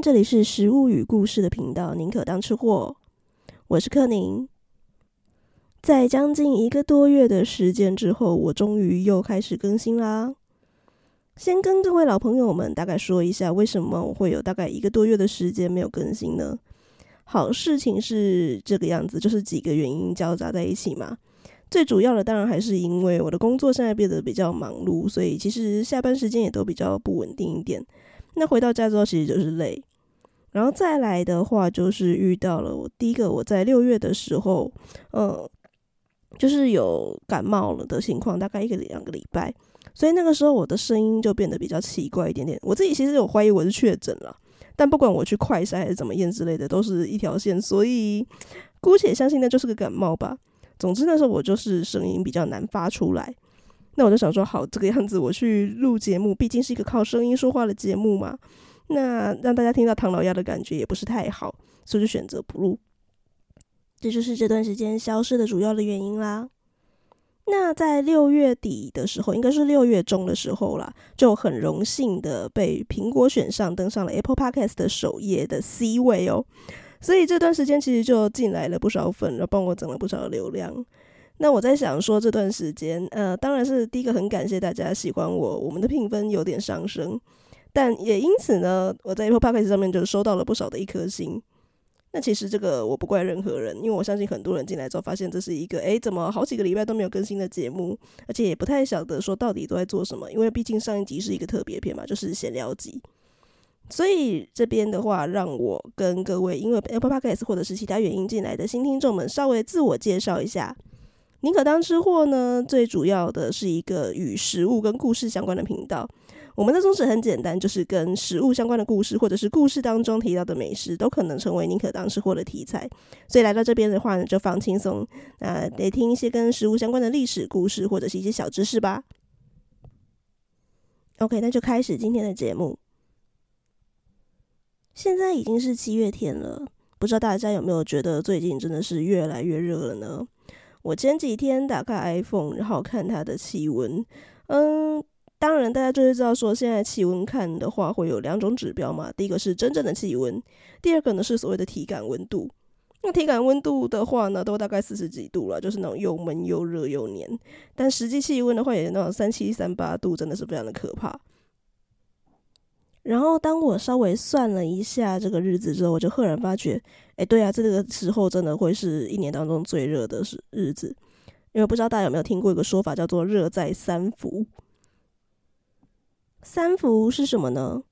这里是食物与故事的频道，宁可当吃货，我是克宁。在将近一个多月的时间之后，我终于又开始更新啦。先跟各位老朋友们大概说一下，为什么我会有大概一个多月的时间没有更新呢？好，事情是这个样子，就是几个原因交杂在一起嘛。最主要的当然还是因为我的工作现在变得比较忙碌，所以其实下班时间也都比较不稳定一点。那回到家之后，其实就是累，然后再来的话，就是遇到了我第一个，我在六月的时候，嗯，就是有感冒了的情况，大概一个两个礼拜，所以那个时候我的声音就变得比较奇怪一点点。我自己其实有怀疑我是确诊了，但不管我去快筛还是怎么验之类的，都是一条线，所以姑且相信那就是个感冒吧。总之那时候我就是声音比较难发出来。那我就想说，好，这个样子我去录节目，毕竟是一个靠声音说话的节目嘛。那让大家听到唐老鸭的感觉也不是太好，所以就选择不录。这就是这段时间消失的主要的原因啦。那在六月底的时候，应该是六月中的时候啦，就很荣幸的被苹果选上，登上了 Apple Podcast 的首页的 C 位哦。所以这段时间其实就进来了不少粉，然后帮我整了不少流量。那我在想说，这段时间，呃，当然是第一个很感谢大家喜欢我，我们的评分有点上升，但也因此呢，我在 Apple Podcast 上面就收到了不少的一颗星。那其实这个我不怪任何人，因为我相信很多人进来之后发现这是一个，诶，怎么好几个礼拜都没有更新的节目，而且也不太晓得说到底都在做什么，因为毕竟上一集是一个特别篇嘛，就是闲聊集。所以这边的话，让我跟各位因为 Apple Podcast 或者是其他原因进来的新听众们稍微自我介绍一下。宁可当吃货呢，最主要的是一个与食物跟故事相关的频道。我们的宗旨很简单，就是跟食物相关的故事，或者是故事当中提到的美食，都可能成为宁可当吃货的题材。所以来到这边的话呢，就放轻松，啊，得听一些跟食物相关的历史故事，或者是一些小知识吧。OK，那就开始今天的节目。现在已经是七月天了，不知道大家有没有觉得最近真的是越来越热了呢？我前几天打开 iPhone，然后看它的气温。嗯，当然大家就会知道说，现在气温看的话会有两种指标嘛。第一个是真正的气温，第二个呢是所谓的体感温度。那体感温度的话呢，都大概四十几度了，就是那种又闷又热又黏。但实际气温的话，也那种三七三八度，真的是非常的可怕。然后当我稍微算了一下这个日子之后，我就赫然发觉，哎，对啊，这个时候真的会是一年当中最热的日日子，因为不知道大家有没有听过一个说法，叫做“热在三伏”。三伏是什么呢？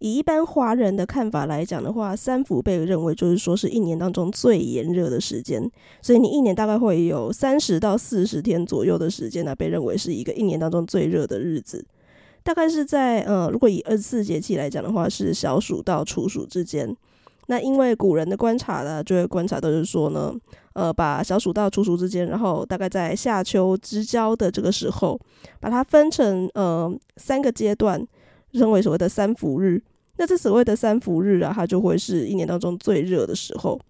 以一般华人的看法来讲的话，三伏被认为就是说是一年当中最炎热的时间，所以你一年大概会有三十到四十天左右的时间呢，被认为是一个一年当中最热的日子。大概是在呃，如果以二十四节气来讲的话，是小暑到处暑之间。那因为古人的观察呢，就会观察到就是说呢，呃，把小暑到处暑之间，然后大概在夏秋之交的这个时候，把它分成呃三个阶段，称为所谓的三伏日。那这所谓的三伏日啊，它就会是一年当中最热的时候。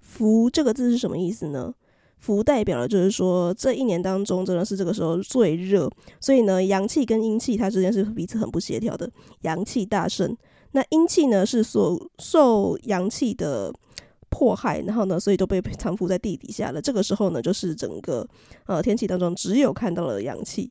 伏这个字是什么意思呢？伏代表的就是说，这一年当中真的是这个时候最热，所以呢，阳气跟阴气它之间是彼此很不协调的，阳气大盛，那阴气呢是所受阳气的迫害，然后呢，所以都被藏伏在地底下了。这个时候呢，就是整个呃天气当中只有看到了阳气。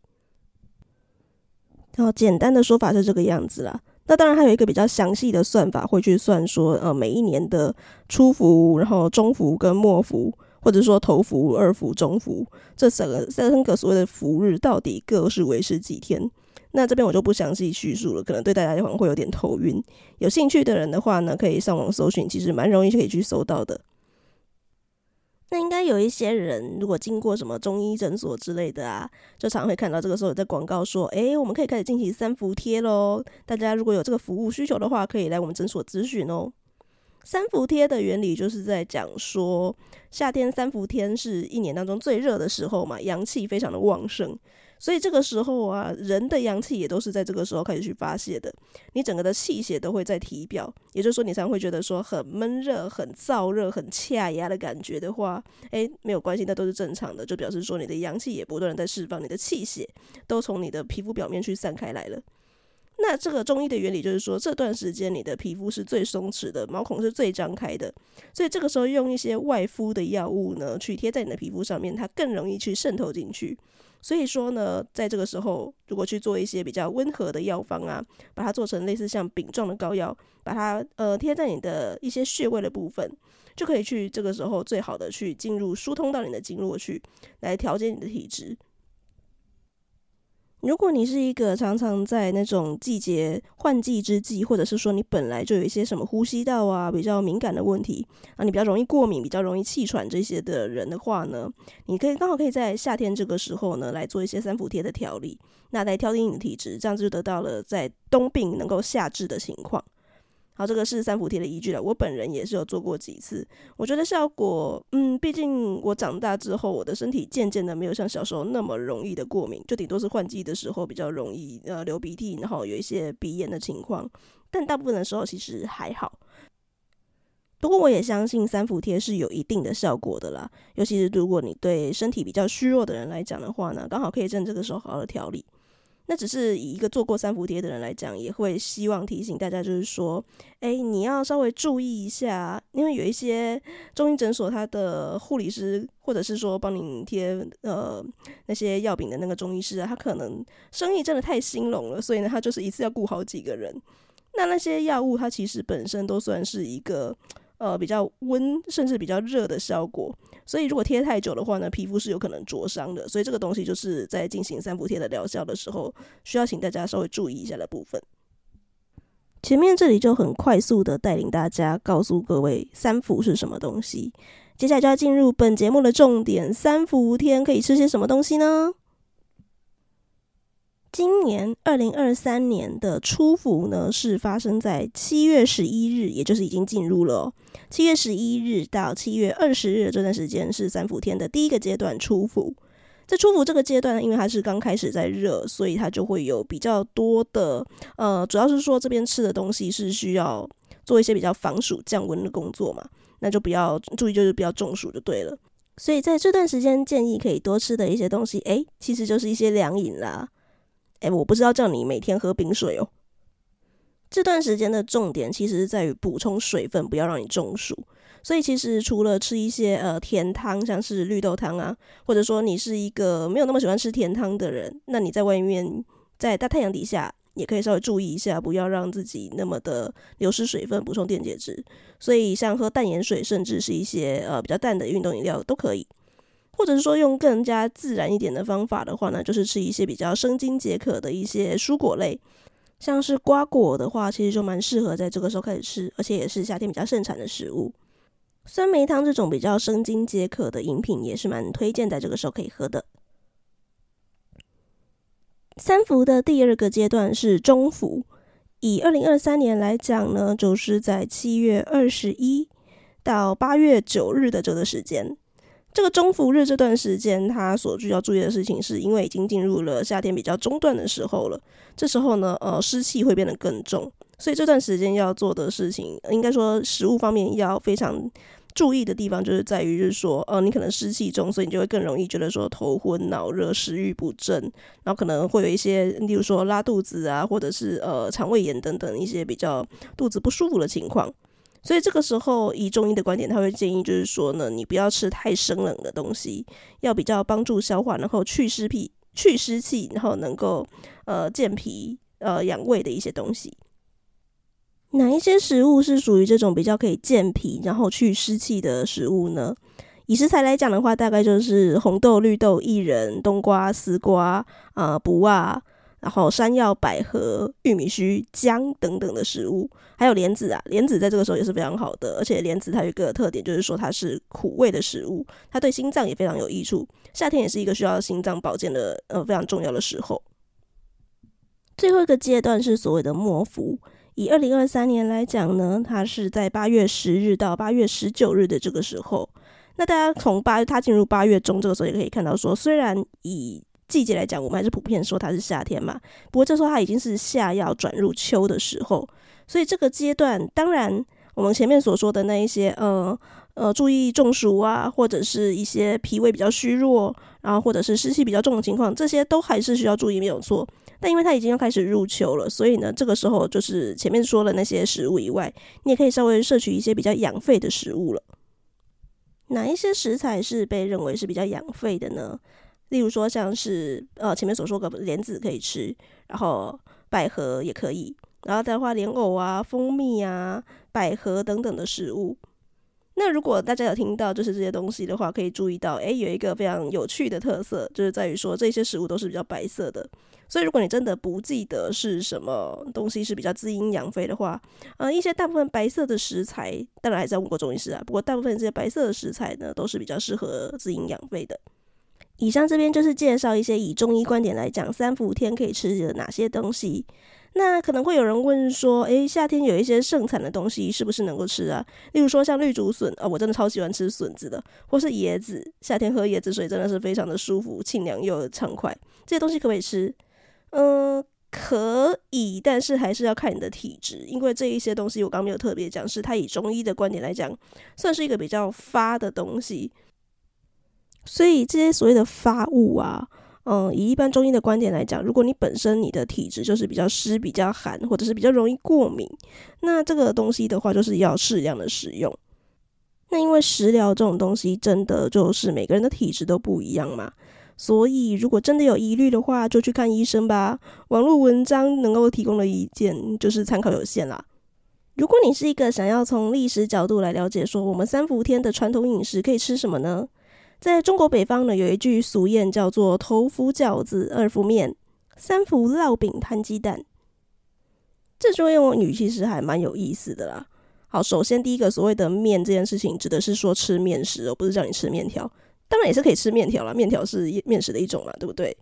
然后简单的说法是这个样子啦。那当然还有一个比较详细的算法，会去算说呃每一年的初伏，然后中伏跟末伏。或者说头伏、二伏、中伏这三个三个所谓的伏日，到底各是维持几天？那这边我就不详细叙述了，可能对大家可能会有点头晕。有兴趣的人的话呢，可以上网搜寻，其实蛮容易就可以去搜到的。那应该有一些人，如果经过什么中医诊所之类的啊，就常会看到这个时候在广告说：“诶，我们可以开始进行三伏贴喽！大家如果有这个服务需求的话，可以来我们诊所咨询哦。”三伏贴的原理就是在讲说，夏天三伏天是一年当中最热的时候嘛，阳气非常的旺盛，所以这个时候啊，人的阳气也都是在这个时候开始去发泄的。你整个的气血都会在体表，也就是说，你常会觉得说很闷热、很燥热、很恰牙的感觉的话，诶，没有关系，那都是正常的，就表示说你的阳气也不断在释放，你的气血都从你的皮肤表面去散开来了。那这个中医的原理就是说，这段时间你的皮肤是最松弛的，毛孔是最张开的，所以这个时候用一些外敷的药物呢，去贴在你的皮肤上面，它更容易去渗透进去。所以说呢，在这个时候，如果去做一些比较温和的药方啊，把它做成类似像饼状的膏药，把它呃贴在你的一些穴位的部分，就可以去这个时候最好的去进入疏通到你的经络去，来调节你的体质。如果你是一个常常在那种季节换季之际，或者是说你本来就有一些什么呼吸道啊比较敏感的问题啊，你比较容易过敏、比较容易气喘这些的人的话呢，你可以刚好可以在夏天这个时候呢来做一些三伏贴的调理，那来调理你的体质，这样子就得到了在冬病能够夏治的情况。好，这个是三伏贴的依据了。我本人也是有做过几次，我觉得效果，嗯，毕竟我长大之后，我的身体渐渐的没有像小时候那么容易的过敏，就顶多是换季的时候比较容易呃流鼻涕，然后有一些鼻炎的情况，但大部分的时候其实还好。不过我也相信三伏贴是有一定的效果的啦，尤其是如果你对身体比较虚弱的人来讲的话呢，刚好可以趁这个时候好好的调理。那只是以一个做过三伏贴的人来讲，也会希望提醒大家，就是说，哎，你要稍微注意一下，因为有一些中医诊所，他的护理师或者是说帮你贴呃那些药饼的那个中医师啊，他可能生意真的太兴隆了，所以呢，他就是一次要雇好几个人。那那些药物，它其实本身都算是一个。呃，比较温甚至比较热的效果，所以如果贴太久的话呢，皮肤是有可能灼伤的。所以这个东西就是在进行三伏贴的疗效的时候，需要请大家稍微注意一下的部分。前面这里就很快速的带领大家告诉各位三伏是什么东西，接下来就要进入本节目的重点：三伏天可以吃些什么东西呢？今年二零二三年的初伏呢，是发生在七月十一日，也就是已经进入了七月十一日到七月二十日这段时间是三伏天的第一个阶段初伏。在初伏这个阶段呢，因为它是刚开始在热，所以它就会有比较多的呃，主要是说这边吃的东西是需要做一些比较防暑降温的工作嘛，那就比较注意，就是不要中暑就对了。所以在这段时间建议可以多吃的一些东西，诶，其实就是一些凉饮啦。哎，我不知道叫你每天喝冰水哦。这段时间的重点其实是在于补充水分，不要让你中暑。所以其实除了吃一些呃甜汤，像是绿豆汤啊，或者说你是一个没有那么喜欢吃甜汤的人，那你在外面在大太阳底下也可以稍微注意一下，不要让自己那么的流失水分，补充电解质。所以像喝淡盐水，甚至是一些呃比较淡的运动饮料都可以。或者是说用更加自然一点的方法的话呢，就是吃一些比较生津解渴的一些蔬果类，像是瓜果的话，其实就蛮适合在这个时候开始吃，而且也是夏天比较盛产的食物。酸梅汤这种比较生津解渴的饮品也是蛮推荐在这个时候可以喝的。三伏的第二个阶段是中伏，以二零二三年来讲呢，就是在七月二十一到八月九日的这个时间。这个中伏日这段时间，它所需要注意的事情，是因为已经进入了夏天比较中段的时候了。这时候呢，呃，湿气会变得更重，所以这段时间要做的事情，应该说食物方面要非常注意的地方，就是在于，就是说，呃，你可能湿气重，所以你就会更容易觉得说头昏脑热、食欲不振，然后可能会有一些，例如说拉肚子啊，或者是呃肠胃炎等等一些比较肚子不舒服的情况。所以这个时候，以中医的观点，他会建议就是说呢，你不要吃太生冷的东西，要比较帮助消化，然后去湿脾、去湿气，然后能够呃健脾、呃养胃的一些东西。哪一些食物是属于这种比较可以健脾，然后去湿气的食物呢？以食材来讲的话，大概就是红豆、绿豆、薏仁、冬瓜、丝瓜啊、呃、卜啊。然后山药、百合、玉米须、姜等等的食物，还有莲子啊，莲子在这个时候也是非常好的，而且莲子它有一个特点，就是说它是苦味的食物，它对心脏也非常有益处。夏天也是一个需要心脏保健的呃非常重要的时候。最后一个阶段是所谓的末伏，以二零二三年来讲呢，它是在八月十日到八月十九日的这个时候。那大家从八它进入八月中这个时候也可以看到说，虽然以季节来讲，我们还是普遍说它是夏天嘛。不过这时候它已经是夏要转入秋的时候，所以这个阶段，当然我们前面所说的那一些，呃呃，注意中暑啊，或者是一些脾胃比较虚弱，然后或者是湿气比较重的情况，这些都还是需要注意，没有错。但因为它已经要开始入秋了，所以呢，这个时候就是前面说的那些食物以外，你也可以稍微摄取一些比较养肺的食物了。哪一些食材是被认为是比较养肺的呢？例如说像是呃前面所说的莲子可以吃，然后百合也可以，然后再的话莲藕啊、蜂蜜啊、百合等等的食物。那如果大家有听到就是这些东西的话，可以注意到，诶，有一个非常有趣的特色，就是在于说这些食物都是比较白色的。所以如果你真的不记得是什么东西是比较滋阴养肺的话，呃，一些大部分白色的食材，当然还是要问过中医师啊。不过大部分这些白色的食材呢，都是比较适合滋阴养肺的。以上这边就是介绍一些以中医观点来讲三伏天可以吃的哪些东西。那可能会有人问说，诶，夏天有一些盛产的东西是不是能够吃啊？例如说像绿竹笋，哦，我真的超喜欢吃笋子的，或是椰子，夏天喝椰子水真的是非常的舒服、清凉又畅快。这些东西可不可以吃？嗯，可以，但是还是要看你的体质，因为这一些东西我刚没有特别讲，是它以中医的观点来讲，算是一个比较发的东西。所以这些所谓的发物啊。嗯，以一般中医的观点来讲，如果你本身你的体质就是比较湿、比较寒，或者是比较容易过敏，那这个东西的话就是要适量的使用。那因为食疗这种东西真的就是每个人的体质都不一样嘛，所以如果真的有疑虑的话，就去看医生吧。网络文章能够提供的意见就是参考有限啦。如果你是一个想要从历史角度来了解说我们三伏天的传统饮食可以吃什么呢？在中国北方呢，有一句俗谚叫做“头伏饺子，二伏面，三伏烙饼摊鸡蛋”。这句用语其实还蛮有意思的啦。好，首先第一个所谓的面这件事情，指的是说吃面食，而不是叫你吃面条。当然也是可以吃面条啦，面条是面食的一种嘛，对不对？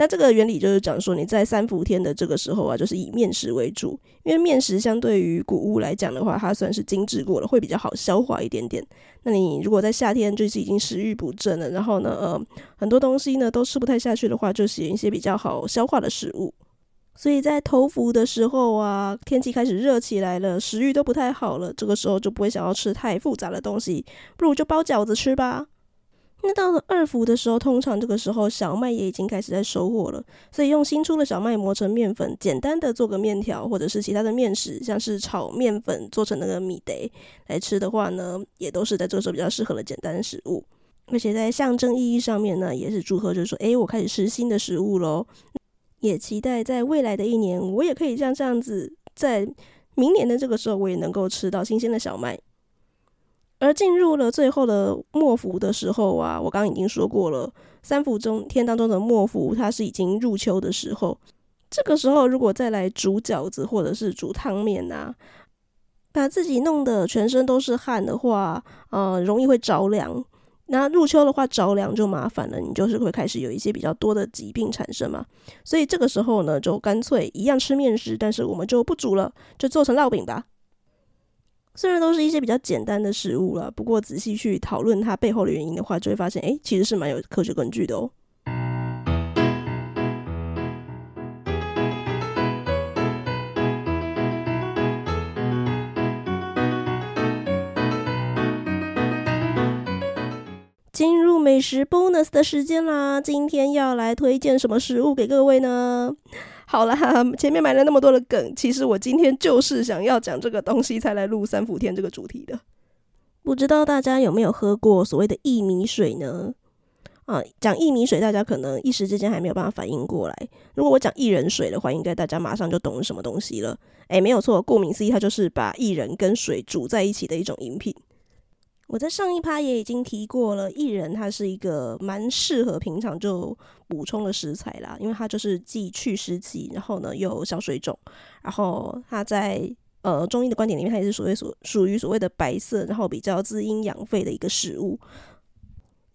那这个原理就是讲说，你在三伏天的这个时候啊，就是以面食为主，因为面食相对于谷物来讲的话，它算是精致过了，会比较好消化一点点。那你如果在夏天就是已经食欲不振了，然后呢，呃，很多东西呢都吃不太下去的话，就选一些比较好消化的食物。所以在头伏的时候啊，天气开始热起来了，食欲都不太好了，这个时候就不会想要吃太复杂的东西，不如就包饺子吃吧。那到了二伏的时候，通常这个时候小麦也已经开始在收获了，所以用新出的小麦磨成面粉，简单的做个面条，或者是其他的面食，像是炒面粉做成那个米德来吃的话呢，也都是在这个时候比较适合的简单食物。而且在象征意义上面呢，也是祝贺，就是说，诶，我开始吃新的食物喽，也期待在未来的一年，我也可以像这样子，在明年的这个时候，我也能够吃到新鲜的小麦。而进入了最后的末伏的时候啊，我刚刚已经说过了，三伏中天当中的末伏，它是已经入秋的时候。这个时候如果再来煮饺子或者是煮汤面呐，把自己弄得全身都是汗的话，呃，容易会着凉。那入秋的话着凉就麻烦了，你就是会开始有一些比较多的疾病产生嘛。所以这个时候呢，就干脆一样吃面食，但是我们就不煮了，就做成烙饼吧。虽然都是一些比较简单的食物了，不过仔细去讨论它背后的原因的话，就会发现，哎，其实是蛮有科学根据的哦。进入美食 bonus 的时间啦！今天要来推荐什么食物给各位呢？好啦，前面埋了那么多的梗，其实我今天就是想要讲这个东西才来录三伏天这个主题的。不知道大家有没有喝过所谓的薏米水呢？啊，讲薏米水，大家可能一时之间还没有办法反应过来。如果我讲薏仁水的话，应该大家马上就懂是什么东西了。诶，没有错，顾名思义，它就是把薏仁跟水煮在一起的一种饮品。我在上一趴也已经提过了，薏仁它是一个蛮适合平常就补充的食材啦，因为它就是既去湿气，然后呢又消水肿，然后它在呃中医的观点里面，它也是所谓所属于所谓的白色，然后比较滋阴养肺的一个食物。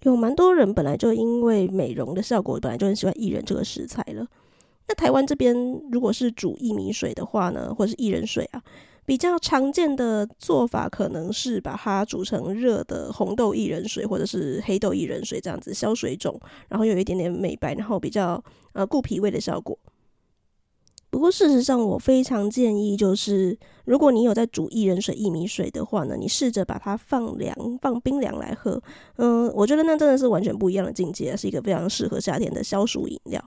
有蛮多人本来就因为美容的效果，本来就很喜欢薏仁这个食材了。那台湾这边如果是煮薏米水的话呢，或是薏仁水啊。比较常见的做法可能是把它煮成热的红豆薏仁水，或者是黑豆薏仁水这样子消水肿，然后有一点点美白，然后比较呃固脾胃的效果。不过事实上，我非常建议就是，如果你有在煮薏仁水、薏米水的话呢，你试着把它放凉、放冰凉来喝。嗯，我觉得那真的是完全不一样的境界，是一个非常适合夏天的消暑饮料。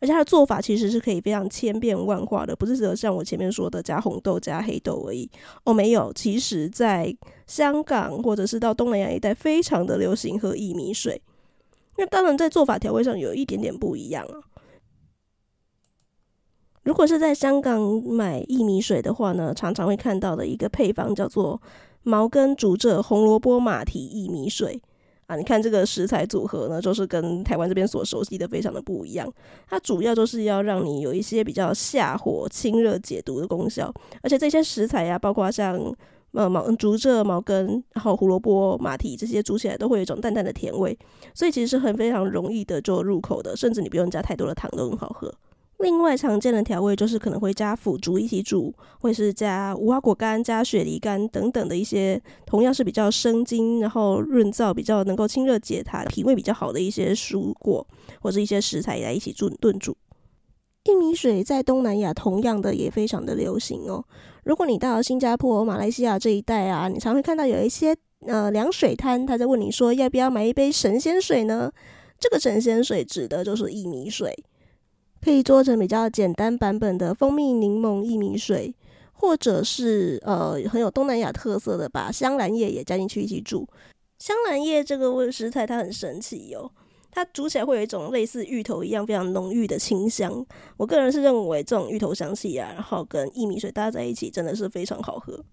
而且它的做法其实是可以非常千变万化的，不是只有像我前面说的加红豆加黑豆而已。哦，没有，其实在香港或者是到东南亚一带，非常的流行喝薏米水。那当然在做法调味上有一点点不一样啊。如果是在香港买薏米水的话呢，常常会看到的一个配方叫做茅根竹蔗红萝卜马蹄薏米水。啊，你看这个食材组合呢，就是跟台湾这边所熟悉的非常的不一样。它主要就是要让你有一些比较下火、清热解毒的功效，而且这些食材呀、啊，包括像呃毛竹蔗、茅根，然后胡萝卜、马蹄这些煮起来都会有一种淡淡的甜味，所以其实是很非常容易的就入口的，甚至你不用加太多的糖都很好喝。另外常见的调味就是可能会加腐竹一起煮，或是加无花果干、加雪梨干等等的一些，同样是比较生津，然后润燥，比较能够清热解痰、脾胃比较好的一些蔬果或者一些食材来一起炖炖煮。薏米水在东南亚同样的也非常的流行哦。如果你到新加坡、马来西亚这一带啊，你常会看到有一些呃凉水摊，他在问你说要不要买一杯神仙水呢？这个神仙水指的就是薏米水。可以做成比较简单版本的蜂蜜柠檬薏米水，或者是呃很有东南亚特色的，把香兰叶也加进去一起煮。香兰叶这个食材它很神奇哟、哦，它煮起来会有一种类似芋头一样非常浓郁的清香。我个人是认为这种芋头香气啊，然后跟薏米水搭在一起真的是非常好喝。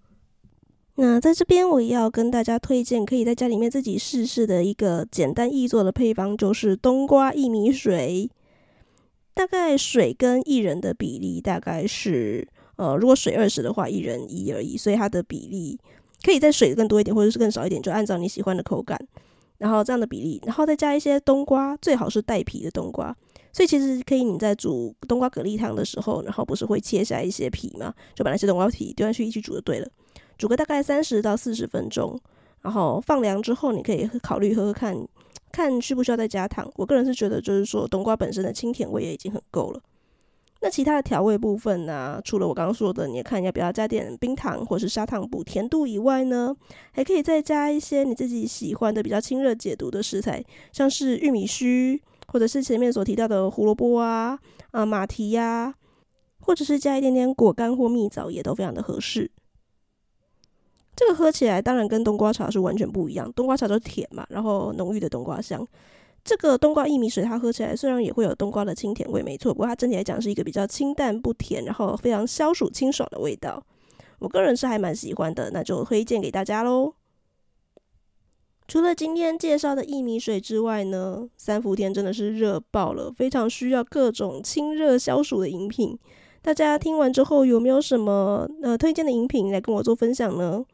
那在这边我也要跟大家推荐，可以在家里面自己试试的一个简单易做的配方，就是冬瓜薏米水。大概水跟薏仁的比例大概是，呃，如果水二十的话，薏仁一而已，所以它的比例可以在水更多一点，或者是更少一点，就按照你喜欢的口感，然后这样的比例，然后再加一些冬瓜，最好是带皮的冬瓜。所以其实可以你在煮冬瓜蛤蜊汤的时候，然后不是会切下一些皮嘛，就把那些冬瓜皮丢进去一起煮就对了，煮个大概三十到四十分钟，然后放凉之后，你可以考虑喝喝看。看需不需要再加糖，我个人是觉得就是说冬瓜本身的清甜味也已经很够了。那其他的调味部分呢、除了我刚刚说的，你看要不要加点冰糖或是砂糖补甜度以外呢，还可以再加一些你自己喜欢的比较清热解毒的食材，像是玉米须，或者是前面所提到的胡萝卜啊、啊马蹄呀，或者是加一点点果干或蜜枣，也都非常的合适。这个喝起来当然跟冬瓜茶是完全不一样，冬瓜茶都甜嘛，然后浓郁的冬瓜香。这个冬瓜薏米水它喝起来虽然也会有冬瓜的清甜味，没错，不过它整体来讲是一个比较清淡不甜，然后非常消暑清爽的味道。我个人是还蛮喜欢的，那就推荐给大家喽。除了今天介绍的薏米水之外呢，三伏天真的是热爆了，非常需要各种清热消暑的饮品。大家听完之后有没有什么呃推荐的饮品来跟我做分享呢？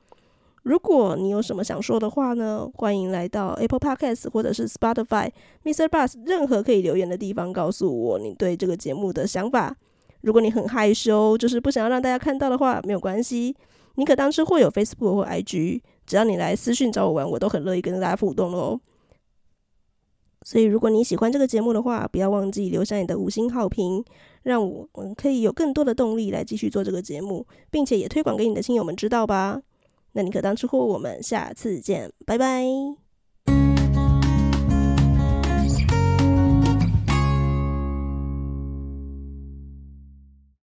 如果你有什么想说的话呢，欢迎来到 Apple Podcast 或者是 Spotify、Mr. Bus 任何可以留言的地方，告诉我你对这个节目的想法。如果你很害羞，就是不想要让大家看到的话，没有关系。你可当是会有 Facebook 或 IG，只要你来私讯找我玩，我都很乐意跟大家互动喽。所以，如果你喜欢这个节目的话，不要忘记留下你的五星好评，让我们可以有更多的动力来继续做这个节目，并且也推广给你的亲友们知道吧。那你可当吃货，我们下次见，拜拜。